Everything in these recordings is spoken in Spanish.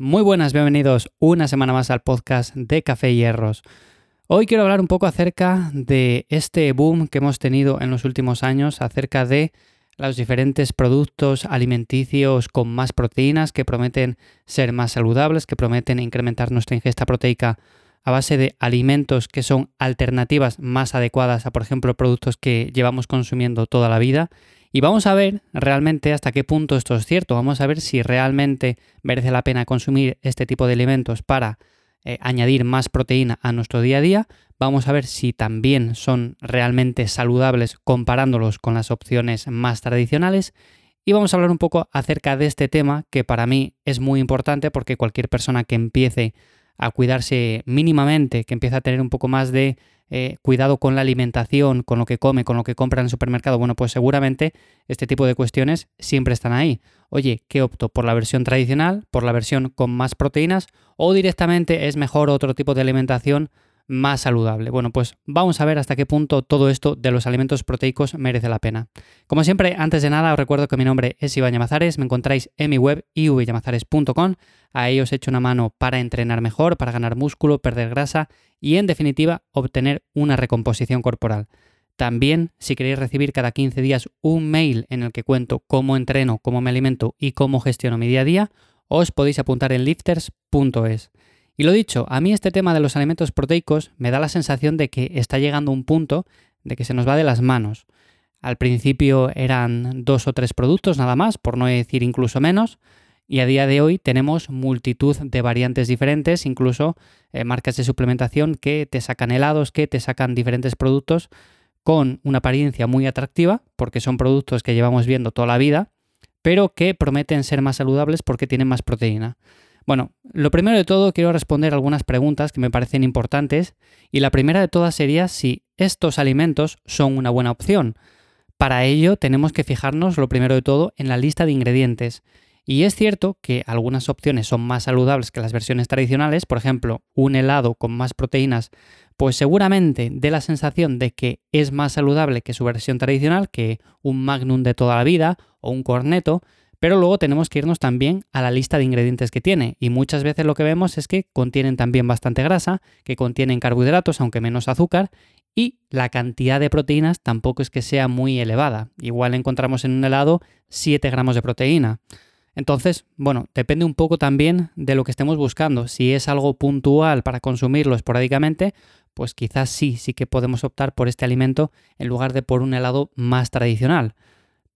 Muy buenas, bienvenidos una semana más al podcast de Café Hierros. Hoy quiero hablar un poco acerca de este boom que hemos tenido en los últimos años, acerca de los diferentes productos alimenticios con más proteínas que prometen ser más saludables, que prometen incrementar nuestra ingesta proteica a base de alimentos que son alternativas más adecuadas a, por ejemplo, productos que llevamos consumiendo toda la vida y vamos a ver realmente hasta qué punto esto es cierto. Vamos a ver si realmente merece la pena consumir este tipo de alimentos para eh, añadir más proteína a nuestro día a día. Vamos a ver si también son realmente saludables comparándolos con las opciones más tradicionales. Y vamos a hablar un poco acerca de este tema que para mí es muy importante porque cualquier persona que empiece a cuidarse mínimamente, que empiece a tener un poco más de eh, cuidado con la alimentación, con lo que come, con lo que compra en el supermercado, bueno, pues seguramente este tipo de cuestiones siempre están ahí. Oye, ¿qué opto? ¿Por la versión tradicional? ¿Por la versión con más proteínas? ¿O directamente es mejor otro tipo de alimentación más saludable. Bueno, pues vamos a ver hasta qué punto todo esto de los alimentos proteicos merece la pena. Como siempre, antes de nada os recuerdo que mi nombre es Iván Llamazares, me encontráis en mi web ivyamazares.com, ahí os echo una mano para entrenar mejor, para ganar músculo, perder grasa y en definitiva obtener una recomposición corporal. También, si queréis recibir cada 15 días un mail en el que cuento cómo entreno, cómo me alimento y cómo gestiono mi día a día, os podéis apuntar en lifters.es. Y lo dicho, a mí este tema de los alimentos proteicos me da la sensación de que está llegando un punto de que se nos va de las manos. Al principio eran dos o tres productos nada más, por no decir incluso menos, y a día de hoy tenemos multitud de variantes diferentes, incluso eh, marcas de suplementación que te sacan helados, que te sacan diferentes productos con una apariencia muy atractiva, porque son productos que llevamos viendo toda la vida, pero que prometen ser más saludables porque tienen más proteína. Bueno, lo primero de todo quiero responder algunas preguntas que me parecen importantes y la primera de todas sería si estos alimentos son una buena opción. Para ello tenemos que fijarnos lo primero de todo en la lista de ingredientes. Y es cierto que algunas opciones son más saludables que las versiones tradicionales, por ejemplo, un helado con más proteínas, pues seguramente dé la sensación de que es más saludable que su versión tradicional, que un magnum de toda la vida o un corneto, pero luego tenemos que irnos también a la lista de ingredientes que tiene y muchas veces lo que vemos es que contienen también bastante grasa, que contienen carbohidratos aunque menos azúcar y la cantidad de proteínas tampoco es que sea muy elevada. Igual encontramos en un helado 7 gramos de proteína. Entonces, bueno, depende un poco también de lo que estemos buscando. Si es algo puntual para consumirlo esporádicamente, pues quizás sí, sí que podemos optar por este alimento en lugar de por un helado más tradicional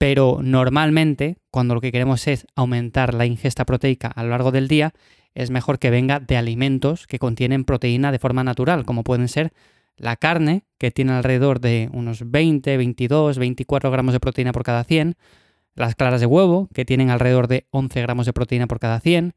pero normalmente cuando lo que queremos es aumentar la ingesta proteica a lo largo del día, es mejor que venga de alimentos que contienen proteína de forma natural, como pueden ser la carne, que tiene alrededor de unos 20, 22, 24 gramos de proteína por cada 100, las claras de huevo, que tienen alrededor de 11 gramos de proteína por cada 100,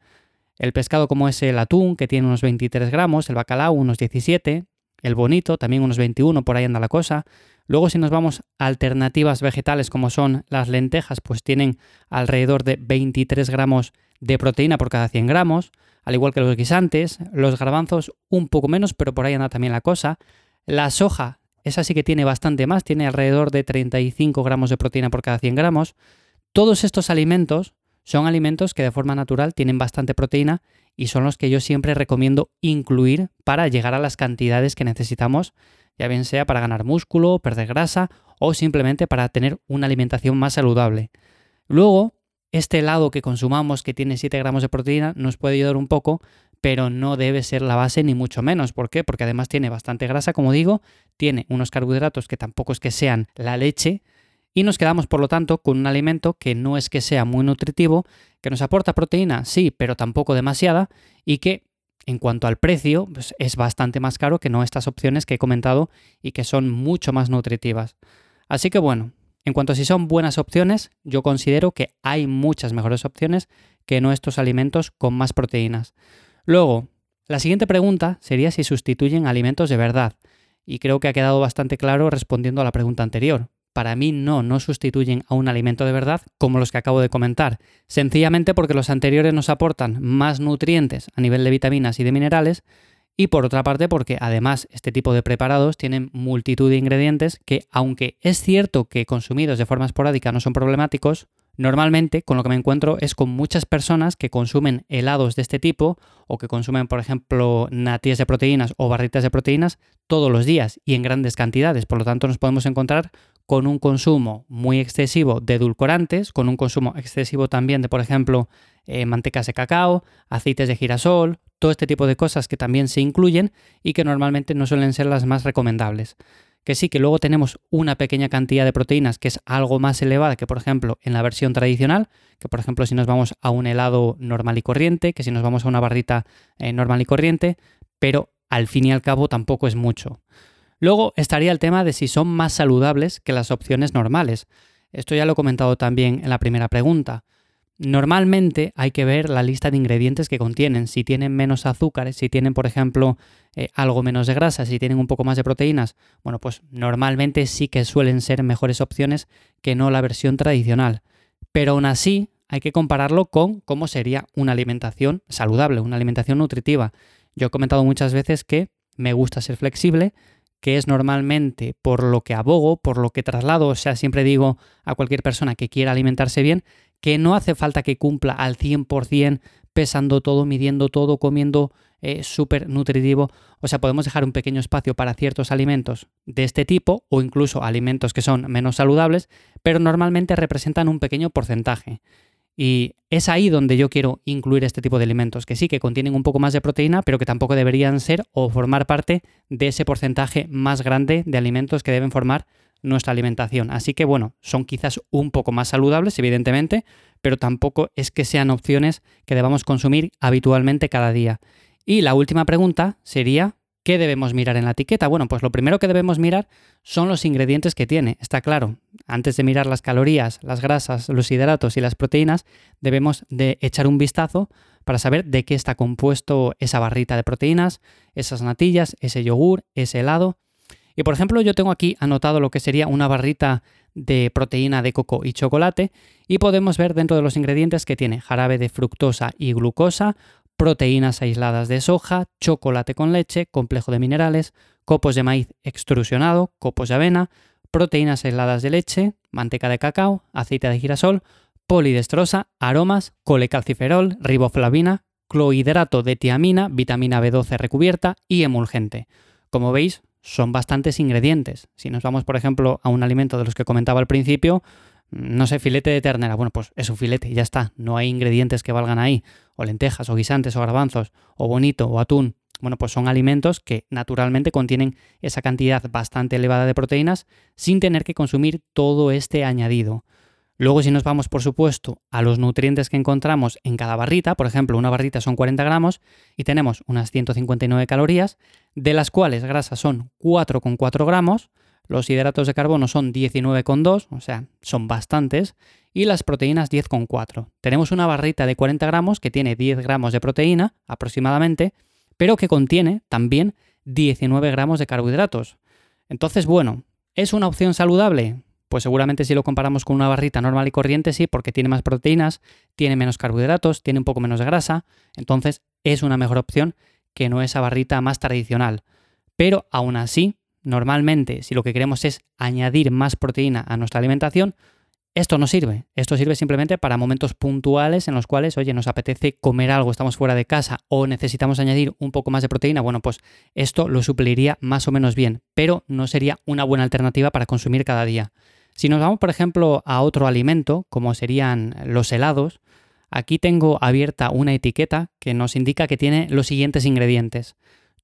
el pescado como es el atún, que tiene unos 23 gramos, el bacalao unos 17, el bonito también unos 21, por ahí anda la cosa, Luego si nos vamos a alternativas vegetales como son las lentejas, pues tienen alrededor de 23 gramos de proteína por cada 100 gramos, al igual que los guisantes, los garbanzos un poco menos, pero por ahí anda también la cosa. La soja, esa sí que tiene bastante más, tiene alrededor de 35 gramos de proteína por cada 100 gramos. Todos estos alimentos son alimentos que de forma natural tienen bastante proteína y son los que yo siempre recomiendo incluir para llegar a las cantidades que necesitamos ya bien sea para ganar músculo, perder grasa o simplemente para tener una alimentación más saludable. Luego, este helado que consumamos que tiene 7 gramos de proteína nos puede ayudar un poco, pero no debe ser la base ni mucho menos. ¿Por qué? Porque además tiene bastante grasa, como digo, tiene unos carbohidratos que tampoco es que sean la leche, y nos quedamos por lo tanto con un alimento que no es que sea muy nutritivo, que nos aporta proteína, sí, pero tampoco demasiada, y que en cuanto al precio, pues es bastante más caro que no estas opciones que he comentado y que son mucho más nutritivas. Así que bueno, en cuanto a si son buenas opciones, yo considero que hay muchas mejores opciones que no estos alimentos con más proteínas. Luego, la siguiente pregunta sería si sustituyen alimentos de verdad. Y creo que ha quedado bastante claro respondiendo a la pregunta anterior para mí no, no sustituyen a un alimento de verdad como los que acabo de comentar, sencillamente porque los anteriores nos aportan más nutrientes a nivel de vitaminas y de minerales, y por otra parte porque además este tipo de preparados tienen multitud de ingredientes que, aunque es cierto que consumidos de forma esporádica no son problemáticos, Normalmente con lo que me encuentro es con muchas personas que consumen helados de este tipo o que consumen, por ejemplo, natillas de proteínas o barritas de proteínas todos los días y en grandes cantidades. Por lo tanto, nos podemos encontrar con un consumo muy excesivo de edulcorantes, con un consumo excesivo también de, por ejemplo, eh, mantecas de cacao, aceites de girasol, todo este tipo de cosas que también se incluyen y que normalmente no suelen ser las más recomendables que sí que luego tenemos una pequeña cantidad de proteínas que es algo más elevada que por ejemplo en la versión tradicional, que por ejemplo si nos vamos a un helado normal y corriente, que si nos vamos a una barrita eh, normal y corriente, pero al fin y al cabo tampoco es mucho. Luego estaría el tema de si son más saludables que las opciones normales. Esto ya lo he comentado también en la primera pregunta. Normalmente hay que ver la lista de ingredientes que contienen. Si tienen menos azúcares, si tienen, por ejemplo, eh, algo menos de grasa, si tienen un poco más de proteínas, bueno, pues normalmente sí que suelen ser mejores opciones que no la versión tradicional. Pero aún así hay que compararlo con cómo sería una alimentación saludable, una alimentación nutritiva. Yo he comentado muchas veces que me gusta ser flexible, que es normalmente por lo que abogo, por lo que traslado, o sea, siempre digo a cualquier persona que quiera alimentarse bien, que no hace falta que cumpla al 100% pesando todo, midiendo todo, comiendo eh, súper nutritivo. O sea, podemos dejar un pequeño espacio para ciertos alimentos de este tipo o incluso alimentos que son menos saludables, pero normalmente representan un pequeño porcentaje. Y es ahí donde yo quiero incluir este tipo de alimentos, que sí, que contienen un poco más de proteína, pero que tampoco deberían ser o formar parte de ese porcentaje más grande de alimentos que deben formar nuestra alimentación. Así que bueno, son quizás un poco más saludables, evidentemente, pero tampoco es que sean opciones que debamos consumir habitualmente cada día. Y la última pregunta sería, ¿qué debemos mirar en la etiqueta? Bueno, pues lo primero que debemos mirar son los ingredientes que tiene, está claro. Antes de mirar las calorías, las grasas, los hidratos y las proteínas, debemos de echar un vistazo para saber de qué está compuesto esa barrita de proteínas, esas natillas, ese yogur, ese helado y por ejemplo, yo tengo aquí anotado lo que sería una barrita de proteína de coco y chocolate y podemos ver dentro de los ingredientes que tiene jarabe de fructosa y glucosa, proteínas aisladas de soja, chocolate con leche, complejo de minerales, copos de maíz extrusionado, copos de avena, proteínas aisladas de leche, manteca de cacao, aceite de girasol, polidestrosa, aromas, colecalciferol, riboflavina, clohidrato de tiamina, vitamina B12 recubierta y emulgente. Como veis, son bastantes ingredientes. Si nos vamos, por ejemplo, a un alimento de los que comentaba al principio, no sé, filete de ternera, bueno, pues es un filete ya está, no hay ingredientes que valgan ahí, o lentejas, o guisantes, o garbanzos, o bonito, o atún. Bueno, pues son alimentos que naturalmente contienen esa cantidad bastante elevada de proteínas sin tener que consumir todo este añadido. Luego, si nos vamos, por supuesto, a los nutrientes que encontramos en cada barrita, por ejemplo, una barrita son 40 gramos y tenemos unas 159 calorías, de las cuales grasas son 4,4 gramos, los hidratos de carbono son 19,2, o sea, son bastantes, y las proteínas 10,4. Tenemos una barrita de 40 gramos que tiene 10 gramos de proteína aproximadamente, pero que contiene también 19 gramos de carbohidratos. Entonces, bueno, ¿es una opción saludable? Pues seguramente si lo comparamos con una barrita normal y corriente, sí, porque tiene más proteínas, tiene menos carbohidratos, tiene un poco menos de grasa, entonces es una mejor opción que no esa barrita más tradicional. Pero aún así, normalmente, si lo que queremos es añadir más proteína a nuestra alimentación, esto no sirve. Esto sirve simplemente para momentos puntuales en los cuales, oye, nos apetece comer algo, estamos fuera de casa o necesitamos añadir un poco más de proteína. Bueno, pues esto lo supliría más o menos bien, pero no sería una buena alternativa para consumir cada día. Si nos vamos, por ejemplo, a otro alimento, como serían los helados, aquí tengo abierta una etiqueta que nos indica que tiene los siguientes ingredientes.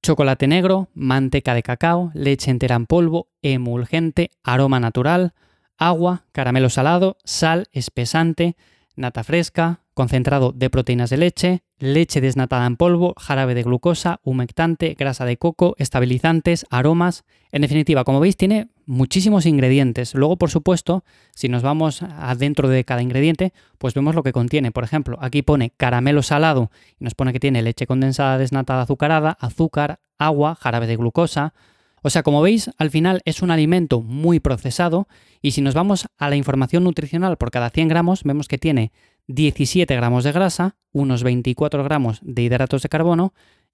Chocolate negro, manteca de cacao, leche entera en polvo, emulgente, aroma natural, agua, caramelo salado, sal, espesante, nata fresca, concentrado de proteínas de leche, leche desnatada en polvo, jarabe de glucosa, humectante, grasa de coco, estabilizantes, aromas. En definitiva, como veis, tiene muchísimos ingredientes. Luego, por supuesto, si nos vamos adentro de cada ingrediente, pues vemos lo que contiene. Por ejemplo, aquí pone caramelo salado y nos pone que tiene leche condensada desnatada azucarada, azúcar, agua, jarabe de glucosa. O sea, como veis, al final es un alimento muy procesado y si nos vamos a la información nutricional por cada 100 gramos, vemos que tiene 17 gramos de grasa, unos 24 gramos de hidratos de carbono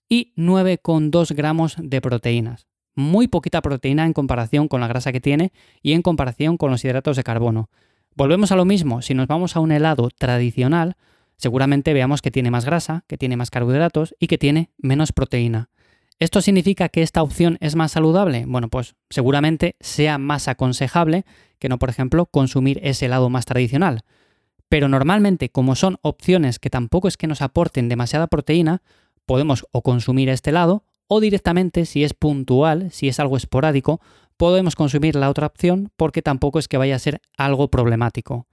y 9,2 gramos de proteínas muy poquita proteína en comparación con la grasa que tiene y en comparación con los hidratos de carbono. Volvemos a lo mismo, si nos vamos a un helado tradicional, seguramente veamos que tiene más grasa, que tiene más carbohidratos y que tiene menos proteína. ¿Esto significa que esta opción es más saludable? Bueno, pues seguramente sea más aconsejable que no, por ejemplo, consumir ese helado más tradicional. Pero normalmente, como son opciones que tampoco es que nos aporten demasiada proteína, podemos o consumir este helado o directamente, si es puntual, si es algo esporádico, podemos consumir la otra opción porque tampoco es que vaya a ser algo problemático.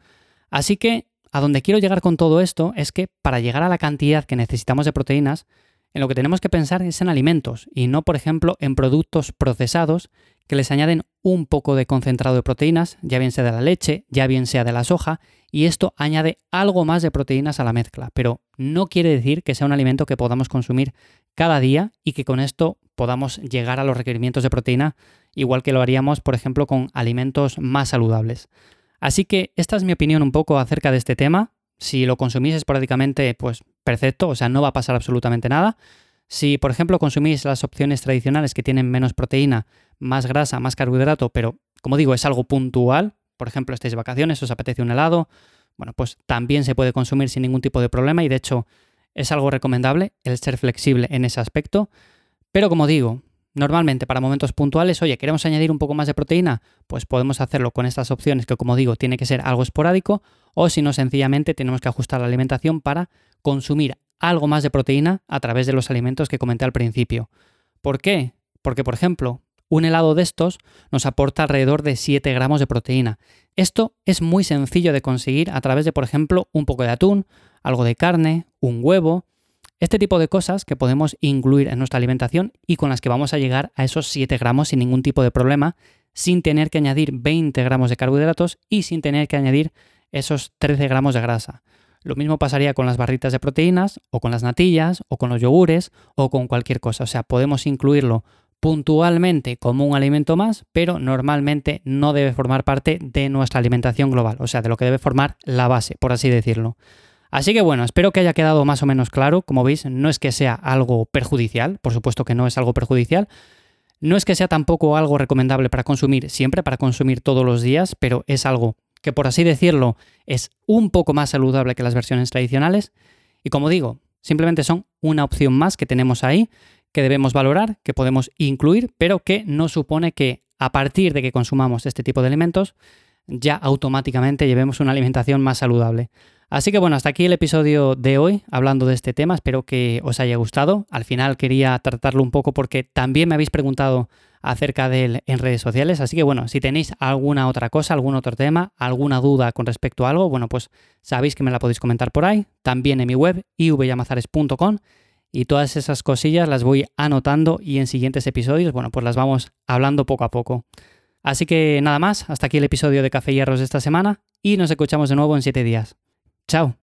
Así que a donde quiero llegar con todo esto es que para llegar a la cantidad que necesitamos de proteínas, en lo que tenemos que pensar es en alimentos y no, por ejemplo, en productos procesados que les añaden un poco de concentrado de proteínas, ya bien sea de la leche, ya bien sea de la soja, y esto añade algo más de proteínas a la mezcla, pero no quiere decir que sea un alimento que podamos consumir cada día y que con esto podamos llegar a los requerimientos de proteína igual que lo haríamos, por ejemplo, con alimentos más saludables. Así que esta es mi opinión un poco acerca de este tema. Si lo consumís esporádicamente, pues perfecto, o sea, no va a pasar absolutamente nada. Si, por ejemplo, consumís las opciones tradicionales que tienen menos proteína, más grasa, más carbohidrato, pero como digo, es algo puntual, por ejemplo, estáis vacaciones, os apetece un helado, bueno, pues también se puede consumir sin ningún tipo de problema y de hecho es algo recomendable el ser flexible en ese aspecto. Pero como digo, normalmente para momentos puntuales, oye, queremos añadir un poco más de proteína, pues podemos hacerlo con estas opciones que como digo tiene que ser algo esporádico o si no sencillamente tenemos que ajustar la alimentación para consumir algo más de proteína a través de los alimentos que comenté al principio. ¿Por qué? Porque, por ejemplo, un helado de estos nos aporta alrededor de 7 gramos de proteína. Esto es muy sencillo de conseguir a través de, por ejemplo, un poco de atún, algo de carne, un huevo, este tipo de cosas que podemos incluir en nuestra alimentación y con las que vamos a llegar a esos 7 gramos sin ningún tipo de problema, sin tener que añadir 20 gramos de carbohidratos y sin tener que añadir esos 13 gramos de grasa. Lo mismo pasaría con las barritas de proteínas, o con las natillas, o con los yogures, o con cualquier cosa. O sea, podemos incluirlo puntualmente como un alimento más, pero normalmente no debe formar parte de nuestra alimentación global, o sea, de lo que debe formar la base, por así decirlo. Así que bueno, espero que haya quedado más o menos claro. Como veis, no es que sea algo perjudicial, por supuesto que no es algo perjudicial. No es que sea tampoco algo recomendable para consumir siempre, para consumir todos los días, pero es algo que por así decirlo es un poco más saludable que las versiones tradicionales. Y como digo, simplemente son una opción más que tenemos ahí, que debemos valorar, que podemos incluir, pero que no supone que a partir de que consumamos este tipo de alimentos, ya automáticamente llevemos una alimentación más saludable. Así que bueno, hasta aquí el episodio de hoy hablando de este tema, espero que os haya gustado. Al final quería tratarlo un poco porque también me habéis preguntado acerca de él en redes sociales, así que bueno, si tenéis alguna otra cosa, algún otro tema, alguna duda con respecto a algo, bueno, pues sabéis que me la podéis comentar por ahí, también en mi web ivyamazares.com y todas esas cosillas las voy anotando y en siguientes episodios, bueno, pues las vamos hablando poco a poco. Así que nada más, hasta aquí el episodio de Café Hierros de esta semana y nos escuchamos de nuevo en 7 días. Chao.